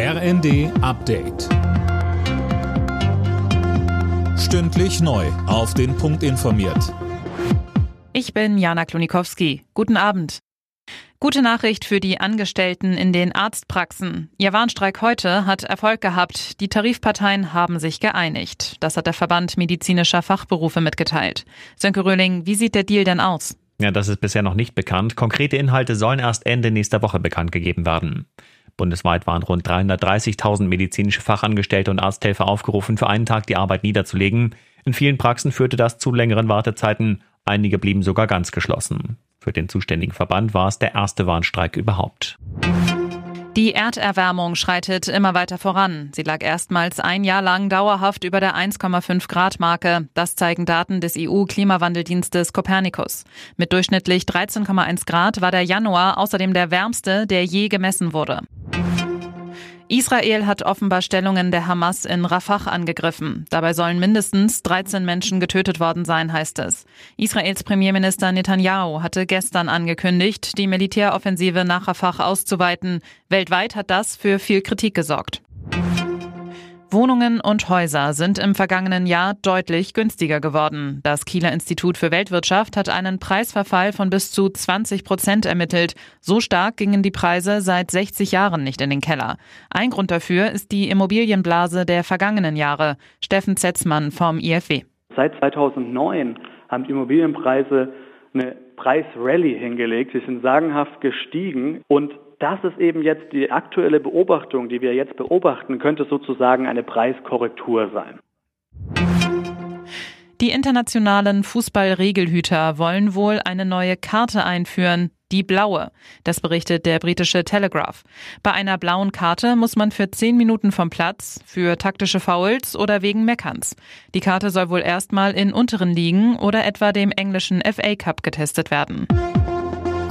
RND Update. Stündlich neu. Auf den Punkt informiert. Ich bin Jana Klonikowski. Guten Abend. Gute Nachricht für die Angestellten in den Arztpraxen. Ihr Warnstreik heute hat Erfolg gehabt. Die Tarifparteien haben sich geeinigt. Das hat der Verband medizinischer Fachberufe mitgeteilt. Sönke Röhling, wie sieht der Deal denn aus? Ja, das ist bisher noch nicht bekannt. Konkrete Inhalte sollen erst Ende nächster Woche bekannt gegeben werden. Bundesweit waren rund 330.000 medizinische Fachangestellte und Arzthelfer aufgerufen, für einen Tag die Arbeit niederzulegen. In vielen Praxen führte das zu längeren Wartezeiten. Einige blieben sogar ganz geschlossen. Für den zuständigen Verband war es der erste Warnstreik überhaupt. Die Erderwärmung schreitet immer weiter voran. Sie lag erstmals ein Jahr lang dauerhaft über der 1,5 Grad Marke. Das zeigen Daten des EU-Klimawandeldienstes Copernicus. Mit durchschnittlich 13,1 Grad war der Januar außerdem der wärmste, der je gemessen wurde. Israel hat offenbar Stellungen der Hamas in Rafah angegriffen. Dabei sollen mindestens 13 Menschen getötet worden sein, heißt es. Israels Premierminister Netanyahu hatte gestern angekündigt, die Militäroffensive nach Rafah auszuweiten. Weltweit hat das für viel Kritik gesorgt. Wohnungen und Häuser sind im vergangenen Jahr deutlich günstiger geworden. Das Kieler Institut für Weltwirtschaft hat einen Preisverfall von bis zu 20 Prozent ermittelt. So stark gingen die Preise seit 60 Jahren nicht in den Keller. Ein Grund dafür ist die Immobilienblase der vergangenen Jahre. Steffen Zetzmann vom IFW. Seit 2009 haben die Immobilienpreise eine Preisrallye hingelegt. Sie sind sagenhaft gestiegen und das ist eben jetzt die aktuelle Beobachtung, die wir jetzt beobachten, könnte sozusagen eine Preiskorrektur sein. Die internationalen Fußballregelhüter wollen wohl eine neue Karte einführen, die blaue. Das berichtet der britische Telegraph. Bei einer blauen Karte muss man für zehn Minuten vom Platz, für taktische Fouls oder wegen Meckerns. Die Karte soll wohl erstmal in unteren Ligen oder etwa dem englischen FA Cup getestet werden.